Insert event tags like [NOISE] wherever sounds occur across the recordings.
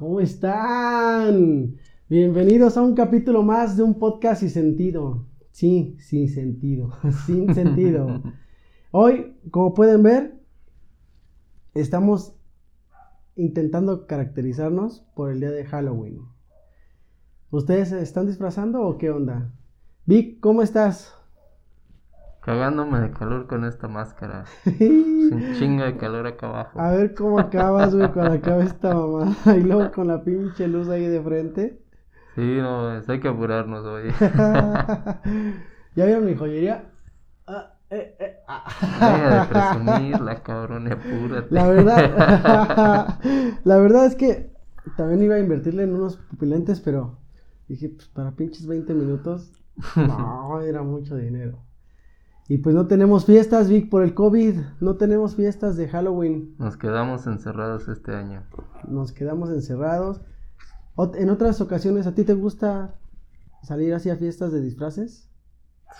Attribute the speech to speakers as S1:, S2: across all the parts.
S1: ¿Cómo están? Bienvenidos a un capítulo más de un podcast sin sentido. Sí, sin sentido. [LAUGHS] sin sentido. Hoy, como pueden ver, estamos intentando caracterizarnos por el día de Halloween. ¿Ustedes están disfrazando o qué onda? Vic, ¿cómo estás?
S2: Cagándome de calor con esta máscara. [LAUGHS] Sin chinga de calor acá abajo.
S1: A ver cómo acabas, güey, cuando acabe esta mamá. [LAUGHS] Y luego con la pinche luz ahí de frente.
S2: Sí, no, hay que apurarnos hoy. [LAUGHS]
S1: ¿Ya vieron mi joyería? Ah, eh, eh,
S2: ah. de presumirla, cabrón, apúrate.
S1: La verdad, la verdad es que también iba a invertirle en unos pupilentes, pero dije, pues para pinches 20 minutos, no, era mucho dinero. Y pues no tenemos fiestas, Vic, por el COVID. No tenemos fiestas de Halloween.
S2: Nos quedamos encerrados este año.
S1: Nos quedamos encerrados. En otras ocasiones, ¿a ti te gusta salir así a fiestas de disfraces?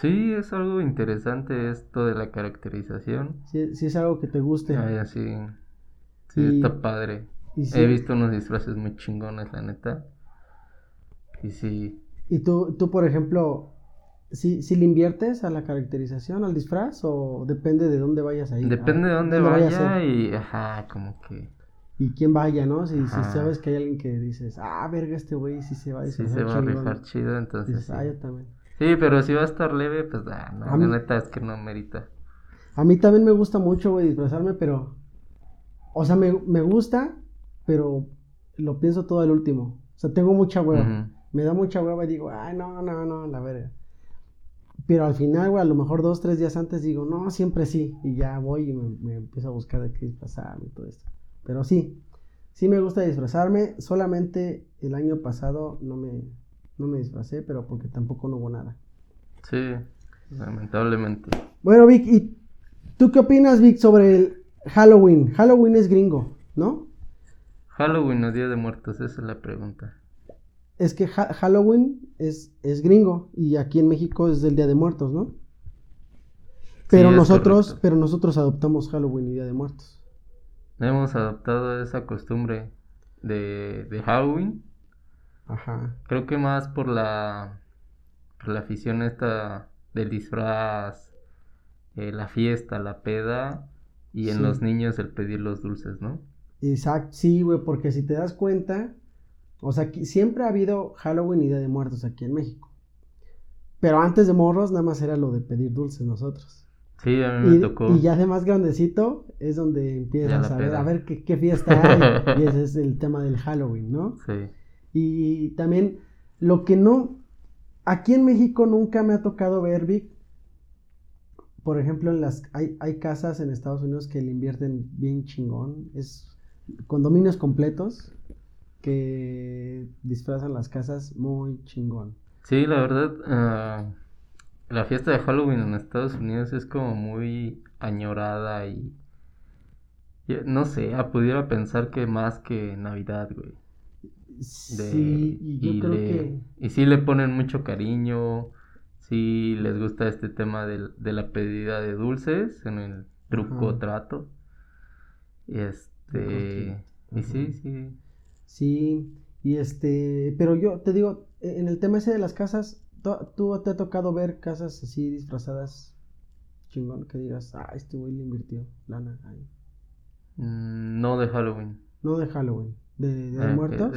S2: Sí, es algo interesante esto de la caracterización.
S1: Sí, sí es algo que te guste.
S2: Ay, sí. Sí, está padre. He visto unos disfraces muy chingones, la neta. Y sí.
S1: ¿Y tú, tú por ejemplo, si, si le inviertes a la caracterización, al disfraz, o depende de dónde vayas a ir?
S2: Depende de dónde, vaya y, ajá, como que...
S1: Y quién vaya, ¿no? Si, si, sabes que hay alguien que dices, ah, verga, este güey sí se va a
S2: Sí se va a rifar chido, entonces
S1: dices, ah, yo también.
S2: Sí, pero si va a estar leve, pues, ah, no, la neta es que no merita.
S1: A mí también me gusta mucho, güey, disfrazarme, pero... O sea, me, me gusta, pero lo pienso todo al último. O sea, tengo mucha hueva. Me da mucha hueva y digo, ay, no, no, no, la verga. Pero al final, güey, a lo mejor dos, tres días antes digo, no, siempre sí. Y ya voy y me, empiezo a buscar de qué disfrazarme y todo esto. Pero sí, sí me gusta disfrazarme. Solamente el año pasado no me, no me disfracé, pero porque tampoco no hubo nada.
S2: Sí, lamentablemente.
S1: Bueno, Vic, ¿y tú qué opinas, Vic, sobre el Halloween? Halloween es gringo, ¿no?
S2: Halloween o Día de Muertos, esa es la pregunta
S1: es que Halloween es, es gringo y aquí en México es el Día de Muertos, ¿no? Pero nosotros, pero nosotros adoptamos Halloween y Día de Muertos.
S2: Hemos adoptado esa costumbre de, de Halloween.
S1: Ajá.
S2: Creo que más por la, por la afición esta del disfraz, eh, la fiesta, la peda y en los niños el pedir los dulces, ¿no?
S1: Exacto, sí, güey, porque si te das cuenta, o sea, siempre ha habido Halloween y Día de Muertos aquí en México. Pero antes de morros nada más era lo de pedir dulces nosotros.
S2: Sí, a mí me tocó.
S1: Y ya de más grandecito es donde empiezas a ver, a ver qué, fiesta hay. [LAUGHS] y ese es el tema del Halloween, ¿no?
S2: Sí.
S1: Y también lo que no... Aquí en México nunca me ha tocado ver, Vic. Por ejemplo, en las hay, hay casas en Estados Unidos que le invierten bien chingón. Es condominios completos que disfrazan las casas muy chingón.
S2: Sí, la verdad, ah, la fiesta de Halloween en Estados Unidos es como muy añorada y, no sé, pudiera pensar que más que Navidad, güey.
S1: sí, y yo creo que...
S2: Y sí le ponen mucho cariño, sí les gusta este tema de, de la pedida de dulces en el truco trato. Y este... Y sí, sí.
S1: Sí, y este, pero yo te digo, e, en el tema ese de las casas, ¿tú te ha tocado ver casas así disfrazadas chingón que digas, ah, este güey le invirtió lana ahí?
S2: Mm, no de Halloween.
S1: No de Halloween. ¿De, de, ah, muertos?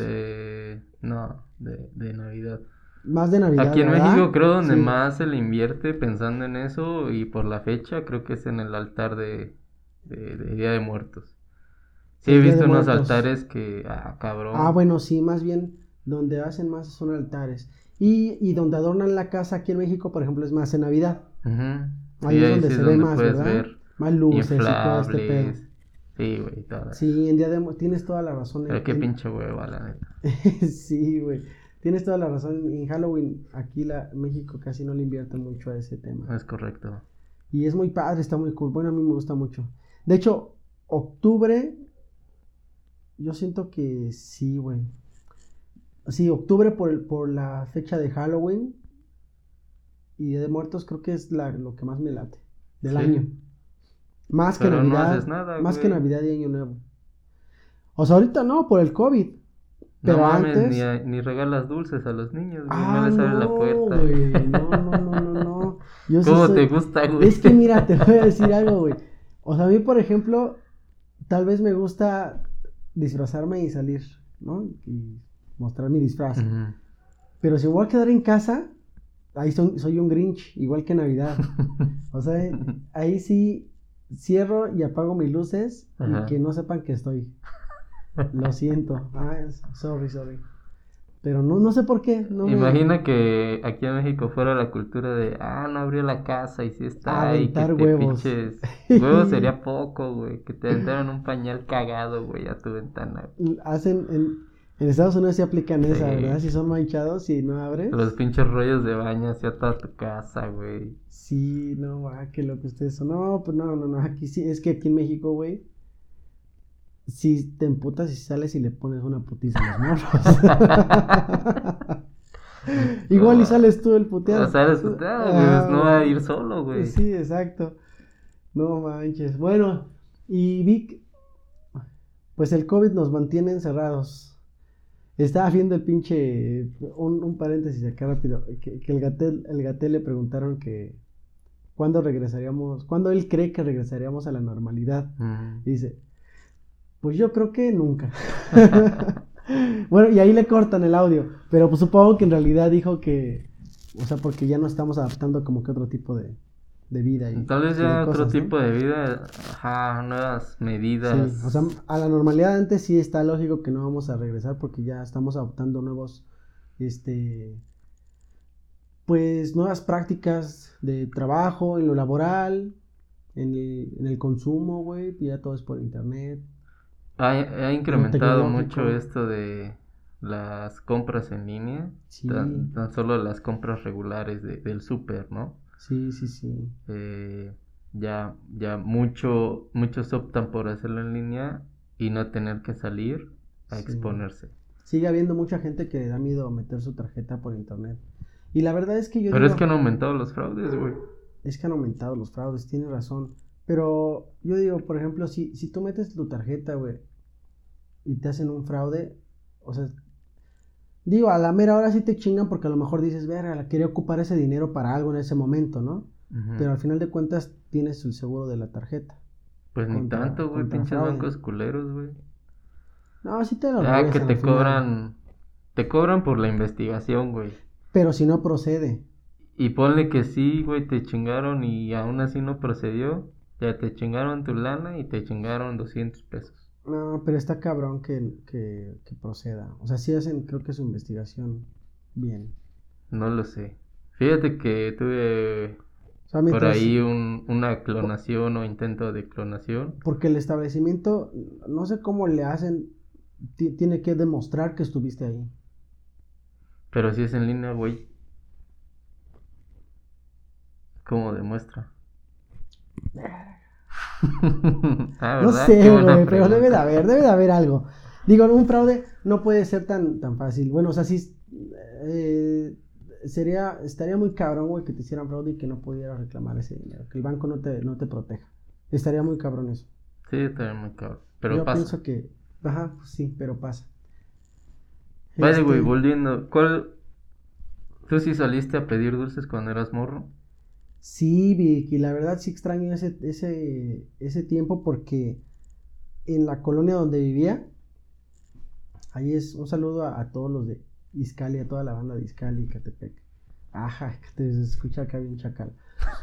S2: no, de, de Navidad.
S1: Más de Navidad.
S2: Aquí en México creo donde más se le invierte pensando en eso y por la fecha creo que es en el altar de, de Día de Muertos. Sí, he visto unos altares que, ah, cabrón.
S1: Ah, bueno, sí, más bien donde hacen más son altares. Y, y donde adornan la casa aquí en México, por ejemplo, es más en Navidad. Ahí es donde se ve más, ¿verdad? Ver más luces y todo este pedo.
S2: Sí, güey, todas.
S1: Sí, en día de tienes toda la razón.
S2: Pero qué pinche hueva, la neta. [LAUGHS]
S1: sí, güey. Tienes toda la razón. En Halloween, aquí la México casi no le invierte mucho a ese tema.
S2: Es correcto.
S1: Y es muy padre, está muy cool. Bueno, a mí me gusta mucho. De hecho, octubre yo siento que sí, güey. Sí, octubre por, el, por la fecha de Halloween y Día de Muertos creo que es la, lo que más me late del año. Más que Navidad. más que Navidad y Año Nuevo. O sea, ahorita no, por el COVID.
S2: Pero no mames, antes... ni, ni, regalas dulces a los niños, güey. no les abres la puerta.
S1: Güey. No, no, no, no, no.
S2: ¿Cómo te gusta, güey?
S1: Es que mira, te voy a decir algo, güey. O sea, a mí, por ejemplo, tal vez me gusta disfrazarme y salir, ¿no? Y mostrar mi disfraz. Pero si voy a quedar en casa, ahí soy, un Grinch, igual que Navidad. [LAUGHS] o sea, ahí sí cierro y apago mis luces y que no sepan que estoy. Lo siento. Ah, sorry, sorry. Pero no, no sé por qué. No
S2: Imagina que aquí en México fuera la cultura de, ah, no abrió la casa y sí está ahí. Que
S1: huevos. [LAUGHS]
S2: huevos sería poco, güey. Que te aventaron un pañal cagado, güey, a tu ventana.
S1: Hacen, en, en Estados Unidos se aplican esa, ¿verdad? Si son manchados y no abres.
S2: Los pinches rollos de baño hacia toda tu casa, güey.
S1: Sí, no, va, qué lo que ustedes son. No, pues no, no, no, aquí sí, es que aquí en México, güey si te emputas y sales y le pones una putiza a los morros. [LAUGHS] Igual y sales tú el puteado.
S2: No sales puteado, ah, no va a ir solo, güey.
S1: Sí, exacto. No manches. Bueno, y Vic, pues el COVID nos mantiene encerrados. Estaba viendo el pinche, un, paréntesis acá rápido, que, el, gatel, el gatel le preguntaron que cuándo regresaríamos, cuándo él cree que regresaríamos a la normalidad. dice, pues yo creo que nunca. [LAUGHS] bueno, y ahí le cortan el audio, pero pues supongo que en realidad dijo que, o sea, porque ya no estamos adaptando como que otro tipo de, vida. Y,
S2: Tal vez ya otro tipo de vida, ajá, nuevas medidas.
S1: Sí, o sea, a la normalidad antes sí está lógico que no vamos a regresar porque ya estamos adoptando nuevos, este, pues nuevas prácticas de trabajo, en lo laboral, en el, en el consumo, güey, ya todo es por internet.
S2: Ha, incrementado mucho esto de las compras en línea, tan, solo las compras regulares del súper, ¿no?
S1: Sí, sí, sí.
S2: Eh, ya, ya mucho, muchos optan por hacerlo en línea y no tener que salir a exponerse.
S1: Sigue habiendo mucha gente que le da miedo meter su tarjeta por internet. Y la verdad es que yo...
S2: Pero es que han aumentado los fraudes, güey.
S1: Es que han aumentado los fraudes, tienes razón. Pero yo digo, por ejemplo, si, si tú metes tu tarjeta, güey, y te hacen un fraude, o sea, digo, a la mera hora sí te chingan porque a lo mejor dices, verga, quería ocupar ese dinero para algo en ese momento, ¿no? Pero al final de cuentas tienes el seguro de la tarjeta.
S2: Pues ni tanto, güey, pinches bancos culeros, güey.
S1: No, sí te lo
S2: Ya que te cobran, te cobran por la investigación, güey.
S1: Pero si no procede.
S2: Y ponle que sí, güey, te chingaron y aún así no procedió. Ya te chingaron tu lana y te chingaron 200 pesos.
S1: No, pero está cabrón que, que, proceda. O sea, sí hacen, creo que su investigación bien.
S2: No lo sé. Fíjate que tuve por ahí un, una clonación o intento de clonación.
S1: Porque el establecimiento, no sé cómo le hacen, tiene que demostrar que estuviste ahí.
S2: Pero si es en línea, güey. ¿Cómo demuestra?
S1: Ah, no sé, güey, pero debe de haber, debe de haber algo. Digo, un fraude no puede ser tan, tan fácil. Bueno, o sea, sí, eh, sería, estaría muy cabrón, güey, que te hicieran fraude y que no pudieras reclamar ese dinero, que el banco no te, no te proteja. Estaría muy cabrón eso.
S2: Sí, estaría muy cabrón, pero Yo
S1: pienso que, ajá, pues sí, pero pasa.
S2: Vale, güey, este volviendo, ¿cuál, tú sí saliste a pedir dulces cuando eras morro?
S1: Sí, Vicky, la verdad sí extraño ese, ese, ese tiempo porque en la colonia donde vivía, ahí es un saludo a, todos los de Iscali, a toda la banda de Iscali, Catepec. Ajá, que te escucha acá bien chacal.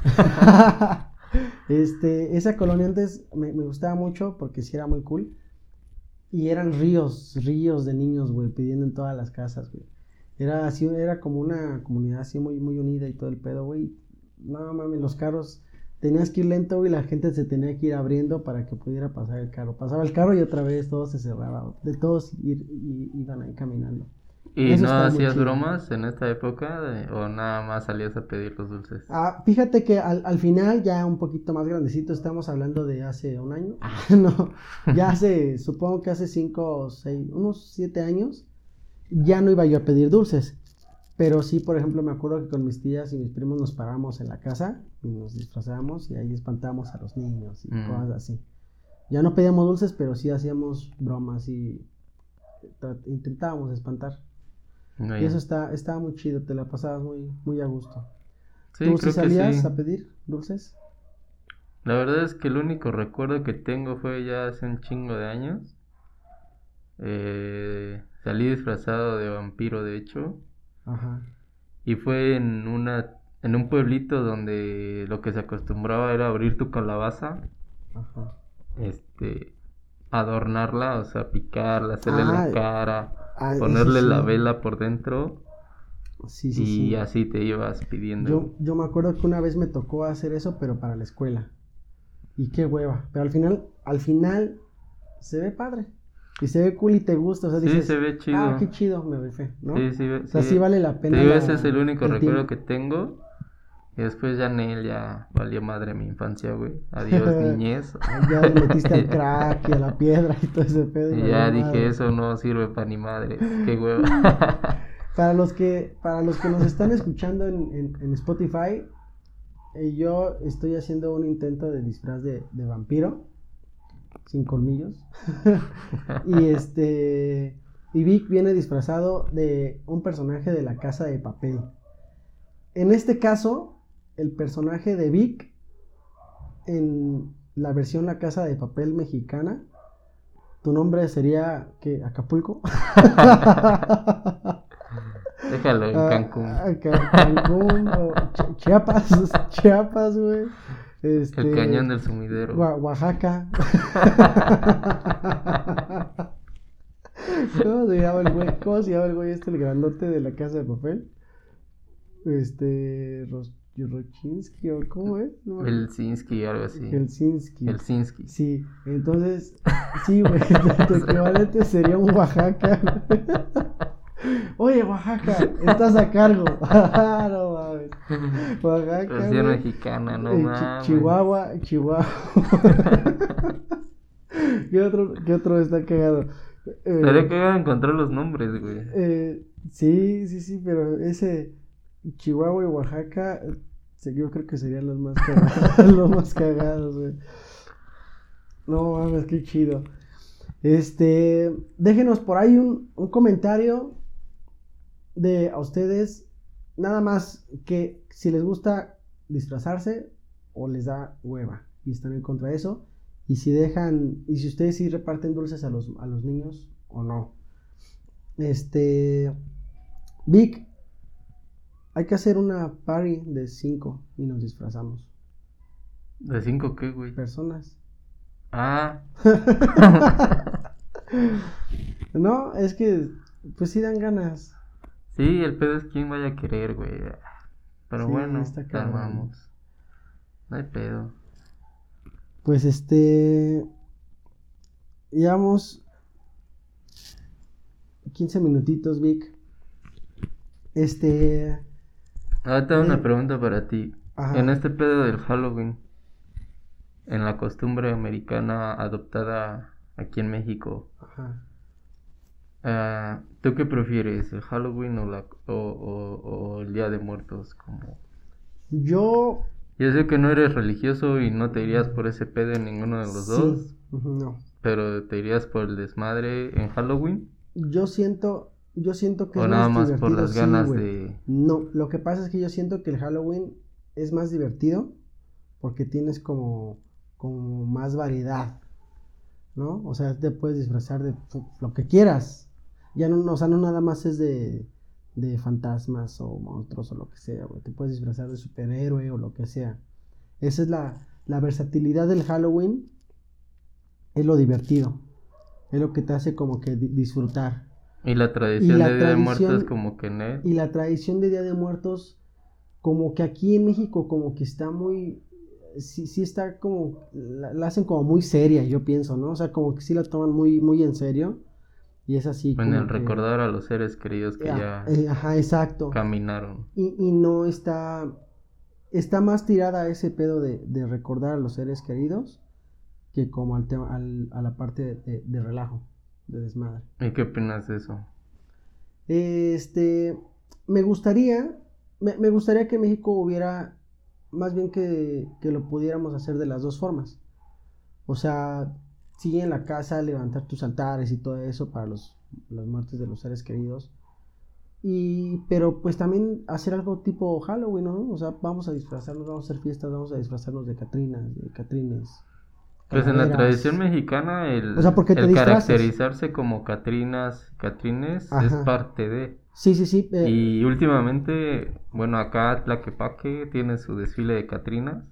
S1: [LAUGHS] este, esa colonia antes me, gustaba mucho porque sí era muy cool. Y eran ríos, ríos de niños, güey, pidiendo en todas las casas, güey. Era así, era como una comunidad así muy, muy unida y todo el pedo, güey no mames, los carros tenías que ir lento y la gente se tenía que ir abriendo para que pudiera pasar el carro. Pasaba el carro y otra vez todo se cerraba. De todos ir, y, iban ahí caminando.
S2: ¿Y no hacías bromas en esta época o nada más salías a pedir los dulces?
S1: Ah, fíjate que al, al, final, ya un poquito más grandecito, estamos hablando de hace un año. [LAUGHS] no, ya hace, supongo que hace cinco o seis, unos siete años, ya no iba yo a pedir dulces. Pero sí, por ejemplo, me acuerdo que con mis tías y mis primos nos paramos en la casa y nos disfrazábamos y ahí espantábamos a los niños y mm. cosas así. Ya no pedíamos dulces, pero sí hacíamos bromas y intentábamos espantar. y eso está, estaba muy chido, te la pasabas muy, muy a gusto. ¿Tú si salías a pedir dulces?
S2: La verdad es que el único recuerdo que tengo fue ya hace un chingo de años. Eh, salí disfrazado de vampiro, de hecho. Ajá. Y fue en una en un pueblito donde lo que se acostumbraba era abrir tu calabaza. Ajá. Este adornarla, o sea, picarla, hacerle la cara, ah, ponerle la vela por dentro. Sí, sí, y así te ibas pidiendo.
S1: Yo, yo me acuerdo que una vez me tocó hacer eso, pero para la escuela. Y qué hueva. Pero al final, al final, se ve padre. Y se ve cool y te gusta. O sea, dices,
S2: sí, se ve chido.
S1: Ah, qué chido, me rifé, ¿no?
S2: Sí, sí,
S1: o sea, sí, vale la pena.
S2: ese es el único recuerdo que tengo. Y después ya Nel ya valió madre mi infancia, güey. Adiós, [LAUGHS] niñez.
S1: ya le metiste al [LAUGHS] crack y a la piedra y todo ese pedo.
S2: Y ya dije, eso no sirve para ni madre. Qué hueva. [LAUGHS]
S1: para los que, para los que nos están escuchando en, en, Spotify, eh, yo estoy haciendo un intento de disfraz de, de vampiro. Sin colmillos. [LAUGHS] y este. Y Vic viene disfrazado de un personaje de la casa de papel. En este caso, el personaje de Vic en la versión La Casa de Papel mexicana, tu nombre sería ¿qué? Acapulco. [LAUGHS]
S2: Déjalo en ah, Cancún.
S1: Ah, Cancún o Chiapas, [LAUGHS] Chiapas, güey. Este,
S2: el cañón del sumidero.
S1: Oaxaca. [LAUGHS] ¿Cómo se llama el güey? ¿Cómo se llama el güey este, el grandote de la casa de papel? Este. Rochinsky o cómo es?
S2: No, Helsinki, algo así.
S1: Helsinki.
S2: Helsinki.
S1: Sí, entonces, [LAUGHS] sí, güey, [LAUGHS] tu equivalente sería un Oaxaca. Oye, Oaxaca, estás a cargo. [LAUGHS] [LAUGHS] no mames. Oaxaca.
S2: Versión mexicana, no mames.
S1: Chihuahua, Chihuahua. [LAUGHS] ¿Qué otro, ¿Qué otro está cagado?
S2: Eh, Sería que encontrar los nombres, güey.
S1: Eh, sí, sí, sí, pero ese Chihuahua y Oaxaca, yo creo que serían los más cagados, los más cagados, güey. No mames, qué chido. Este, déjenos por ahí un, un comentario de a ustedes, nada más que si les gusta disfrazarse o les da hueva y están en contra de eso. Y si dejan, y si ustedes sí reparten dulces a los, a los niños o no. Este, Vic, hay que hacer una party de cinco y nos disfrazamos.
S2: ¿De cinco qué, güey?
S1: Personas.
S2: Ah. [LAUGHS] [LAUGHS]
S1: no, es que, pues sí dan ganas.
S2: Sí, el pedo es quién vaya a querer, güey. Pero bueno, calmamos. No hay pedo.
S1: Pues este. Llevamos 15 minutitos, Vic. Este.
S2: Ahora tengo una pregunta para ti. En este pedo del Halloween, en la costumbre americana adoptada aquí en México, Ajá. Ah, ¿tú qué prefieres, el Halloween o, la, o, el Día de Muertos? Como...
S1: Yo...
S2: Yo sé que no eres religioso y no te irías por ese pedo en ninguno de los dos.
S1: No.
S2: Pero te irías por el desmadre en Halloween.
S1: Yo siento, yo siento que
S2: o nada más por las ganas de...
S1: No, lo que pasa es que yo siento que el Halloween es más divertido porque tienes como, como más variedad, ¿no? O sea, te puedes disfrazar de lo que quieras. Ya no, o sea, no nada más es de, de fantasmas o monstruos o lo que sea, güey. Te puedes disfrazar de superhéroe o lo que sea. Esa es la, la versatilidad del Halloween. Es lo divertido. Es lo que te hace como que disfrutar.
S2: Y la tradición de Día de Muertos como que.
S1: Y la tradición de Día de Muertos como que aquí en México como que está muy sí, sí está como la, hacen como muy seria, yo pienso, ¿no? O sea, como que sí la toman muy muy en serio. Y es así.
S2: Bueno, el recordar a los seres queridos que ya
S1: eh, ajá, exacto.
S2: caminaron.
S1: Y, y, no está. Está más tirada a ese pedo de, de, recordar a los seres queridos que como al tema, al, a la parte de, de relajo de desmadre.
S2: ¿Y qué opinas de eso?
S1: Este, me gustaría, me, gustaría que México hubiera, más bien que, que, lo pudiéramos hacer de las dos formas. O sea, sí en la casa levantar tus altares y todo eso para los, las muertes de los seres queridos. Y, pero pues también hacer algo tipo Halloween, ¿no? O sea, vamos a disfrazarnos, vamos a hacer fiestas, vamos a disfrazarnos de Catrinas, de Catrines.
S2: Pues en la tradición mexicana el, el caracterizarse como Catrinas, Catrines es parte de...
S1: Sí, sí, sí.
S2: Eh, y últimamente, bueno, acá Tlaquepaque tiene su desfile de Catrinas.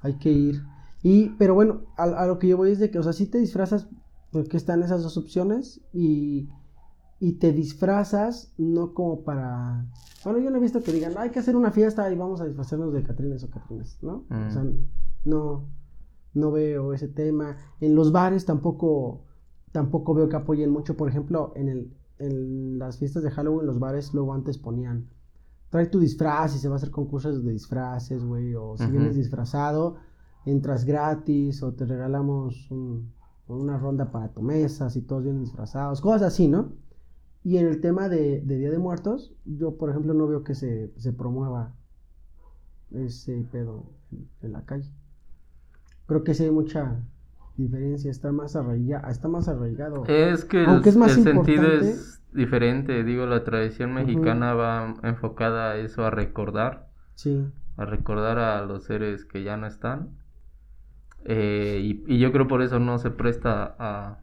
S1: Hay que ir. Y, pero bueno, a, lo que yo voy es de que, o sea, si te disfrazas, porque están esas dos opciones y, y te disfrazas no como para... Bueno, yo no he visto que digan, hay que hacer una fiesta y vamos a disfrazarnos de Catrines o Catrines, ¿no? O sea, mm. no, no veo ese tema. En los bares tampoco, tampoco veo que apoyen mucho, por ejemplo, en el en las fiestas de Halloween, los bares luego antes ponían, trae tu disfraz y se va a hacer concursos de disfraces, güey, o si vienes disfrazado, entras gratis, o te regalamos una ronda para tu mesa, si todos vienen disfrazados, cosas así, ¿no? Y en el tema de, Día de Muertos, yo, por ejemplo, no veo que se, se promueva ese pedo en, la calle. Creo que sí hay mucha diferencia, está más arraigado, está más arraigado.
S2: Es que el, sentido es diferente, digo, la tradición mexicana va enfocada a eso, a recordar,
S1: sí.
S2: a recordar a los seres que ya no están. Eh, y, yo creo por eso no se presta a,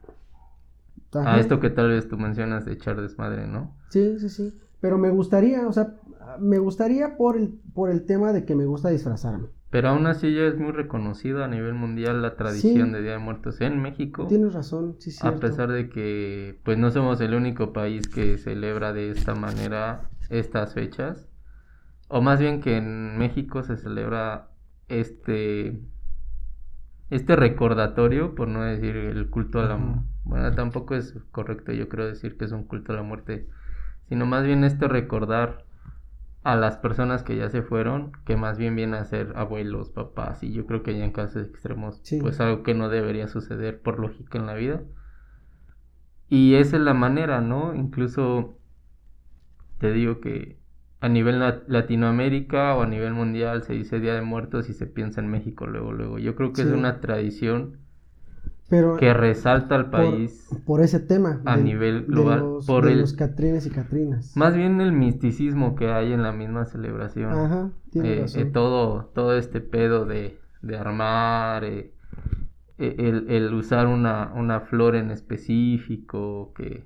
S2: a esto que tal vez tú mencionas de echar desmadre, ¿no?
S1: Sí, sí, sí. Pero me gustaría, o sea, me gustaría por el, por el tema de que me gusta disfrazarme.
S2: Pero aún así ya es muy reconocido a nivel mundial la tradición de Día de Muertos en México.
S1: Tienes razón, sí, sí.
S2: A pesar de que pues no somos el único país que celebra de esta manera estas fechas. O más bien que en México se celebra este este recordatorio, por no decir el culto a la bueno, tampoco es correcto yo creo decir que es un culto a la muerte, sino más bien este recordar a las personas que ya se fueron, que más bien vienen a ser abuelos, papás, y yo creo que ya en casos extremos, pues algo que no debería suceder por lógica en la vida. Y esa es la manera, ¿no? Incluso te digo que a nivel Latinoamérica o a nivel mundial se dice Día de Muertos y se piensa en México luego, luego. Yo creo que es una tradición que resalta al país
S1: por, ese tema
S2: a nivel global
S1: los,
S2: por
S1: los Catrines y Catrinas.
S2: Más bien el misticismo que hay en la misma celebración.
S1: Ajá,
S2: eh, eh, todo todo este pedo de, de armar eh, el, el, usar una, una flor en específico que,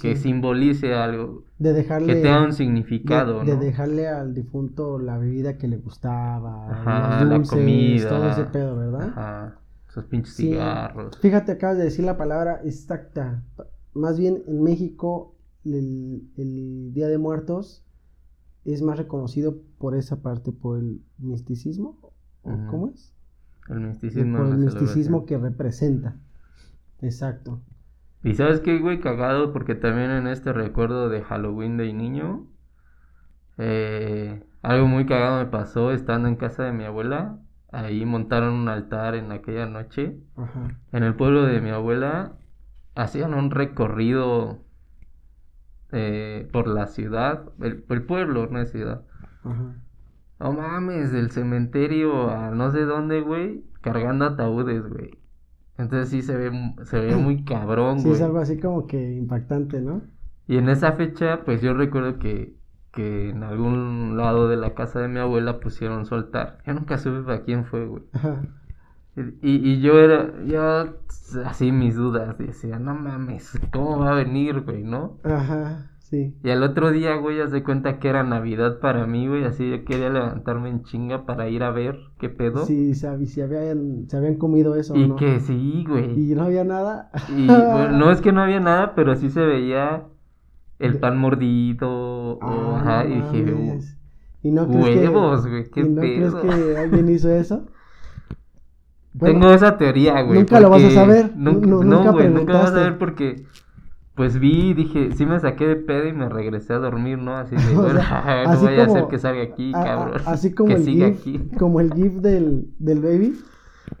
S2: que, simbolice algo
S1: de dejarle,
S2: que tenga un significado
S1: de, dejarle al difunto la bebida que le gustaba la comida todo ese pedo verdad
S2: Ajá pinches cigarros.
S1: Fíjate, acabas de decir la palabra exacta. Más bien en México el, Día de Muertos es más reconocido por esa parte, por el misticismo. ¿Cómo es?
S2: El misticismo.
S1: Por el misticismo que representa. Exacto.
S2: Y sabes qué, güey, cagado, porque también en este recuerdo de Halloween de niño, eh, algo muy cagado me pasó estando en casa de mi abuela. Ahí montaron un altar en aquella noche. En el pueblo de mi abuela hacían un recorrido eh, por la ciudad, el, pueblo, no es ciudad. No mames, del cementerio a no sé dónde, güey, cargando ataúdes, güey. Entonces sí se ve, se ve muy [CLEARS THROAT] cabrón,
S1: güey. Sí, es algo así como que impactante, ¿no?
S2: Y en esa fecha, pues yo recuerdo que que en algún lado de la casa de mi abuela pusieron soltar. Yo nunca supe para quién fue, güey. [LAUGHS] Y, y, yo era, yo así mis dudas, decía, no mames, ¿cómo va a venir, güey, no?
S1: Ajá, sí.
S2: Y al otro día, güey, ya se cuenta que era Navidad para mí, güey, así yo quería levantarme en chinga para ir a ver qué pedo.
S1: Sí, sabes, si habían, se habían comido eso,
S2: Y que sí, güey.
S1: Y no había nada.
S2: Y, bueno, no es que no había nada, pero sí se veía el pan mordido, ah, ajá, y dije,
S1: ¿Y no
S2: huevos, güey, qué
S1: ¿y no crees que alguien hizo eso? [LAUGHS]
S2: Tengo esa teoría, güey.
S1: Nunca lo vas a saber.
S2: Nunca, no, güey, nunca vas a saber porque, pues vi, dije, sí me saqué de pedo y me regresé a dormir, ¿no? Así de, [LAUGHS] bueno, [LAUGHS] no voy a hacer que salga aquí, cabrón. [LAUGHS]
S1: Así como el GIF, como el GIF del, del baby,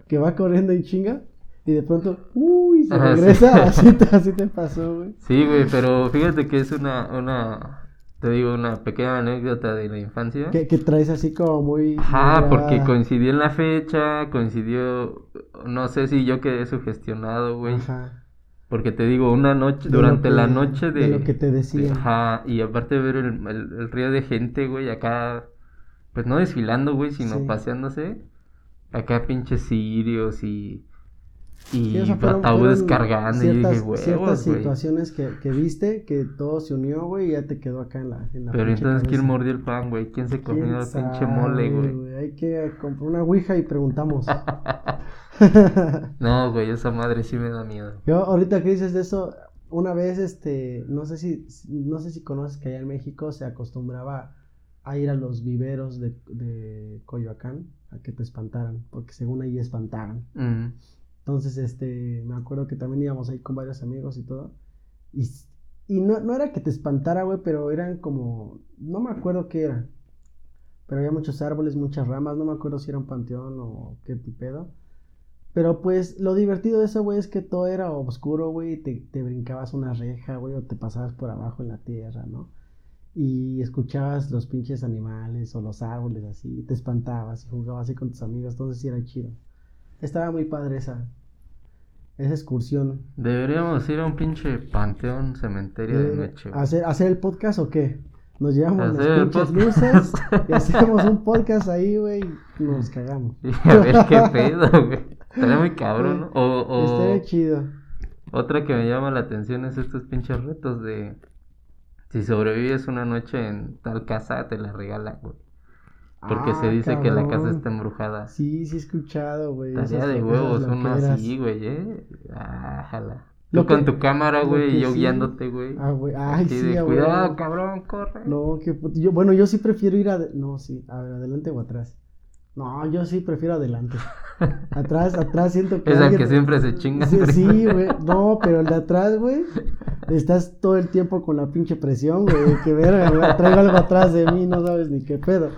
S1: que va corriendo en chinga. Y de pronto, uy, se regresa, así, te, así te pasó, güey.
S2: Sí, güey, pero fíjate que es una, una, te digo, una pequeña anécdota de la infancia.
S1: Que, que traes así como muy...
S2: Ajá, porque coincidió en la fecha, coincidió, no sé si yo quedé sugestionado, güey. Ajá. Porque te digo, una noche, durante la noche de...
S1: De lo que te decía.
S2: Ajá, y aparte de ver el, el, río de gente, güey, acá, pues no desfilando, güey, sino paseándose. Acá pinches sirios y... Y sí, ataúdes cargando y dije, güey.
S1: Ciertas situaciones que, que, viste, que todo se unió, güey, y ya te quedó acá en la. En la
S2: Pero entonces, ¿quién mordió el pan, güey? ¿Quién se comió el pinche mole, güey?
S1: Hay que comprar una ouija y preguntamos. [LAUGHS]
S2: no, güey, esa madre sí me da miedo.
S1: Yo, ahorita que dices de eso, una vez, este, no sé si, no sé si conoces que allá en México se acostumbraba a ir a los viveros de, de Coyoacán a que te espantaran, porque según ahí espantaban. Entonces, este, me acuerdo que también íbamos ahí con varios amigos y todo. Y, y no, no era que te espantara, güey, pero eran como, no me acuerdo qué era. Pero había muchos árboles, muchas ramas, no me acuerdo si era un panteón o qué pedo. Pero pues lo divertido de eso, güey, es que todo era oscuro, güey, te, te brincabas una reja, güey, o te pasabas por abajo en la tierra, ¿no? Y escuchabas los pinches animales o los árboles así, y te espantabas y jugabas así con tus amigos, entonces sí era chido. Estaba muy padre esa, esa excursión.
S2: Deberíamos ir a un pinche panteón, cementerio de, noche.
S1: ¿Hacer, ¿Hacer el podcast o qué? Nos llevamos las pinches luces y [LAUGHS] hacemos un podcast ahí, güey, y nos cagamos. [LAUGHS]
S2: a ver qué pedo, [LAUGHS] güey. Estaría muy cabrón, ¿no? O, o...
S1: Estaría chido.
S2: Otra que me llama la atención es estos pinches retos de... Si sobrevives una noche en tal casa, te la regalan, güey. Porque se ah, dice que la casa está embrujada.
S1: Sí, sí he escuchado, güey.
S2: Tarea de huevos, uno así, güey, eh. Ájala. Tú con tu cámara, güey, y yo guiándote, güey.
S1: Ah, güey. Ay, sí,
S2: de, Cuidado, cabrón, corre.
S1: No, que yo, bueno, yo sí prefiero ir a... No, sí, a ver, adelante o atrás. No, yo sí prefiero adelante. [LAUGHS] Atrás, atrás siento
S2: que. Es el que siempre se chinga.
S1: Sí, sí, güey. No, pero el de atrás, güey. Estás todo el tiempo con la pinche presión, güey. Que verga, güey. Traigo algo atrás de mí, no sabes ni qué pedo.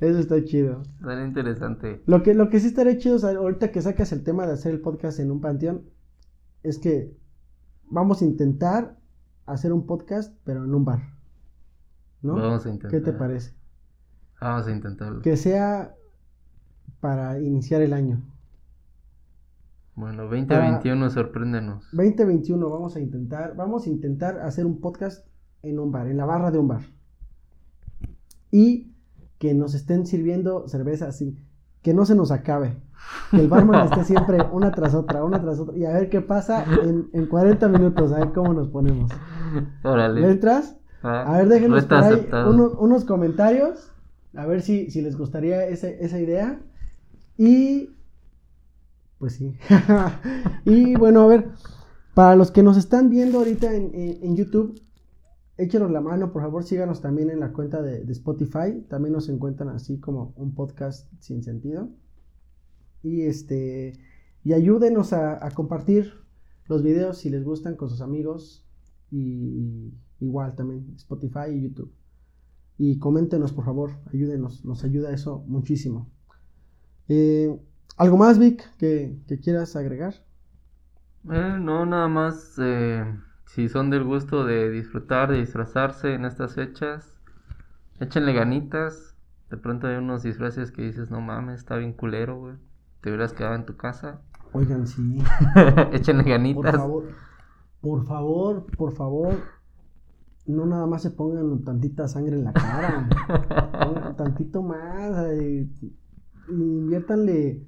S1: Eso está chido.
S2: Está interesante.
S1: Lo que, lo que sí estaría chido, ahorita que sacas el tema de hacer el podcast en un panteón, es que vamos a intentar hacer un podcast, pero en un bar. ¿No?
S2: Vamos a intentar.
S1: ¿Qué te parece?
S2: Vamos a intentarlo.
S1: Que sea para iniciar el año.
S2: Bueno, 2021, sorpréndenos.
S1: 2021, vamos a intentar, vamos a intentar hacer un podcast en un bar, en la barra de un bar. Y que nos estén sirviendo cerveza así, que no se nos acabe. Que el barman esté siempre [LAUGHS] una tras otra, una tras otra. Y a ver qué pasa en, en 40 minutos, a ver cómo nos ponemos.
S2: Órale.
S1: entras? Ah, a ver, déjenos por ahí unos, comentarios. A ver si, si les gustaría esa, esa idea. Y. Pues sí. [LAUGHS] y bueno, a ver. Para los que nos están viendo ahorita en, en YouTube, échenos la mano, por favor, síganos también en la cuenta de, Spotify. También nos encuentran así como un podcast sin sentido. Y este. Y ayúdenos a, compartir los videos si les gustan con sus amigos. Y, igual también Spotify y YouTube. Y coméntenos, por favor, ayúdenos, nos ayuda eso muchísimo. Eh, ¿Algo más, Vic, que, quieras agregar?
S2: Eh, no, nada más. Eh, si son del gusto de disfrutar, de disfrazarse en estas fechas, échenle ganitas. De pronto hay unos disfraces que dices, no mames, está bien culero, güey. Te hubieras quedado en tu casa.
S1: Oigan, sí. [LAUGHS]
S2: échenle ganitas.
S1: Por favor, por favor, por favor, no nada más se pongan tantita sangre en la cara. [LAUGHS] tantito más. Eh, inviértanle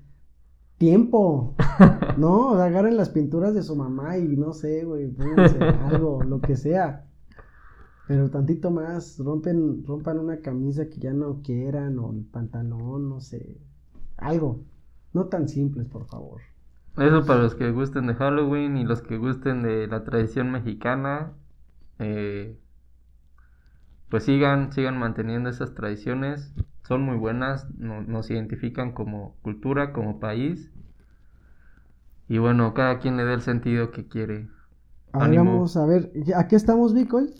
S1: tiempo, [LAUGHS] ¿no? agarren las pinturas de su mamá y no sé, güey, [LAUGHS] algo, lo que sea. Pero tantito más, rompen, rompan una camisa que ya no quieran o el pantalón, no sé, algo. No tan simples, por favor.
S2: Eso para los que gusten de Halloween y los que gusten de la tradición mexicana, eh, pues sigan, sigan manteniendo esas tradiciones son muy buenas, nos identifican como cultura, como país. Y bueno, cada quien le da el sentido que quiere.
S1: Vamos a ver, ¿a qué estamos, Vic, hoy?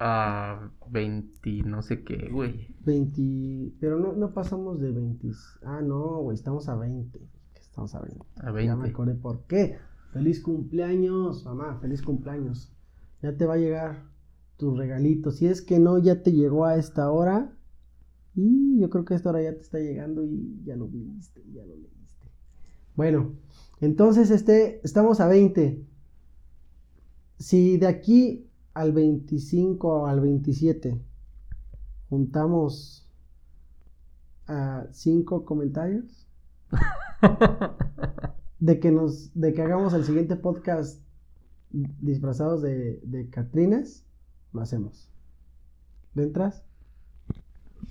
S2: A 20, no sé qué, güey.
S1: 20, pero no, no pasamos de 20. Ah, no, güey, estamos a 20. Estamos a 20.
S2: A 20.
S1: Ya me acordé por qué. Feliz cumpleaños, mamá, feliz cumpleaños. Ya te va a llegar tu regalito. Si es que no, ya te llegó a esta hora. Y yo creo que esta hora ya te está llegando y ya lo viste, ya lo leíste. Bueno, Entonces, este, estamos a 20. Si de aquí al 25 o al 27 juntamos a 5 comentarios [LAUGHS] de que nos de que hagamos el siguiente podcast disfrazados de, de Catrinas, lo hacemos. ¿Le entras?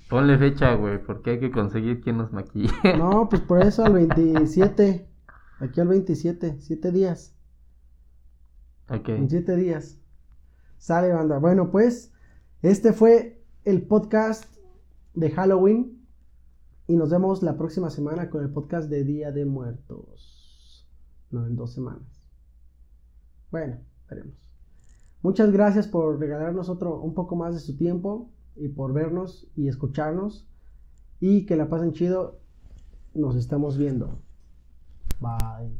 S2: Ponle fecha, güey, porque hay que conseguir quien nos maquille.
S1: No, pues por eso al [LAUGHS] 27. Aquí al 27, 7 días.
S2: Ok.
S1: En 7 días. Sale, banda. Bueno, pues, este fue el podcast de Halloween. Y nos vemos la próxima semana con el podcast de Día de Muertos. No, en dos semanas. Bueno, veremos. Muchas gracias por regalarnos otro, un poco más de su tiempo y por vernos y escucharnos. Y que la pasen chido. Nos estamos viendo. Bye.